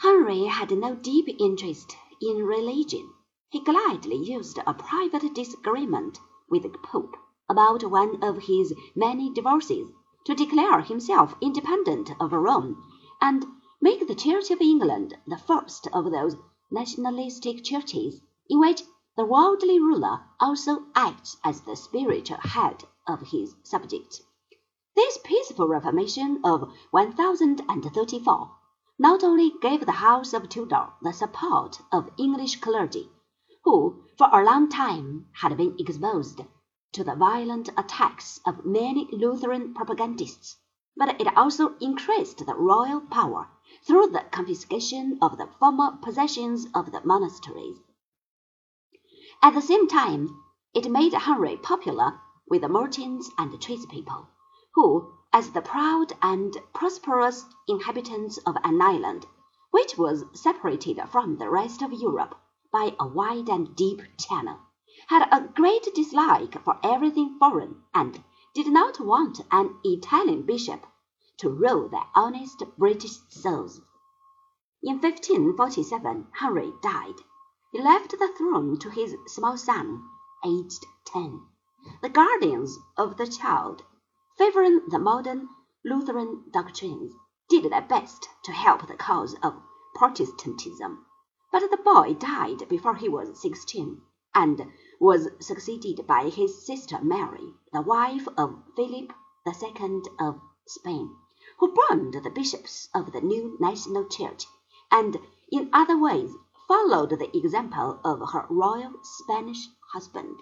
Henry had no deep interest in religion. He gladly used a private disagreement with the Pope about one of his many divorces to declare himself independent of Rome, and make the Church of England the first of those nationalistic churches in which the worldly ruler also acts as the spiritual head of his subjects. This peaceful reformation of 1034 not only gave the House of Tudor the support of English clergy, who for a long time had been exposed to the violent attacks of many Lutheran propagandists, but it also increased the royal power through the confiscation of the former possessions of the monasteries. At the same time, it made Henry popular with the merchants and tradespeople, who as the proud and prosperous inhabitants of an island which was separated from the rest of Europe by a wide and deep channel, had a great dislike for everything foreign, and did not want an Italian bishop to rule their honest British souls. In 1547 Henry died. He left the throne to his small son, aged ten. The guardians of the child favoring the modern Lutheran doctrines, did their best to help the cause of Protestantism. But the boy died before he was sixteen, and was succeeded by his sister Mary, the wife of Philip II of Spain, who burned the bishops of the new national church, and in other ways followed the example of her royal Spanish husband.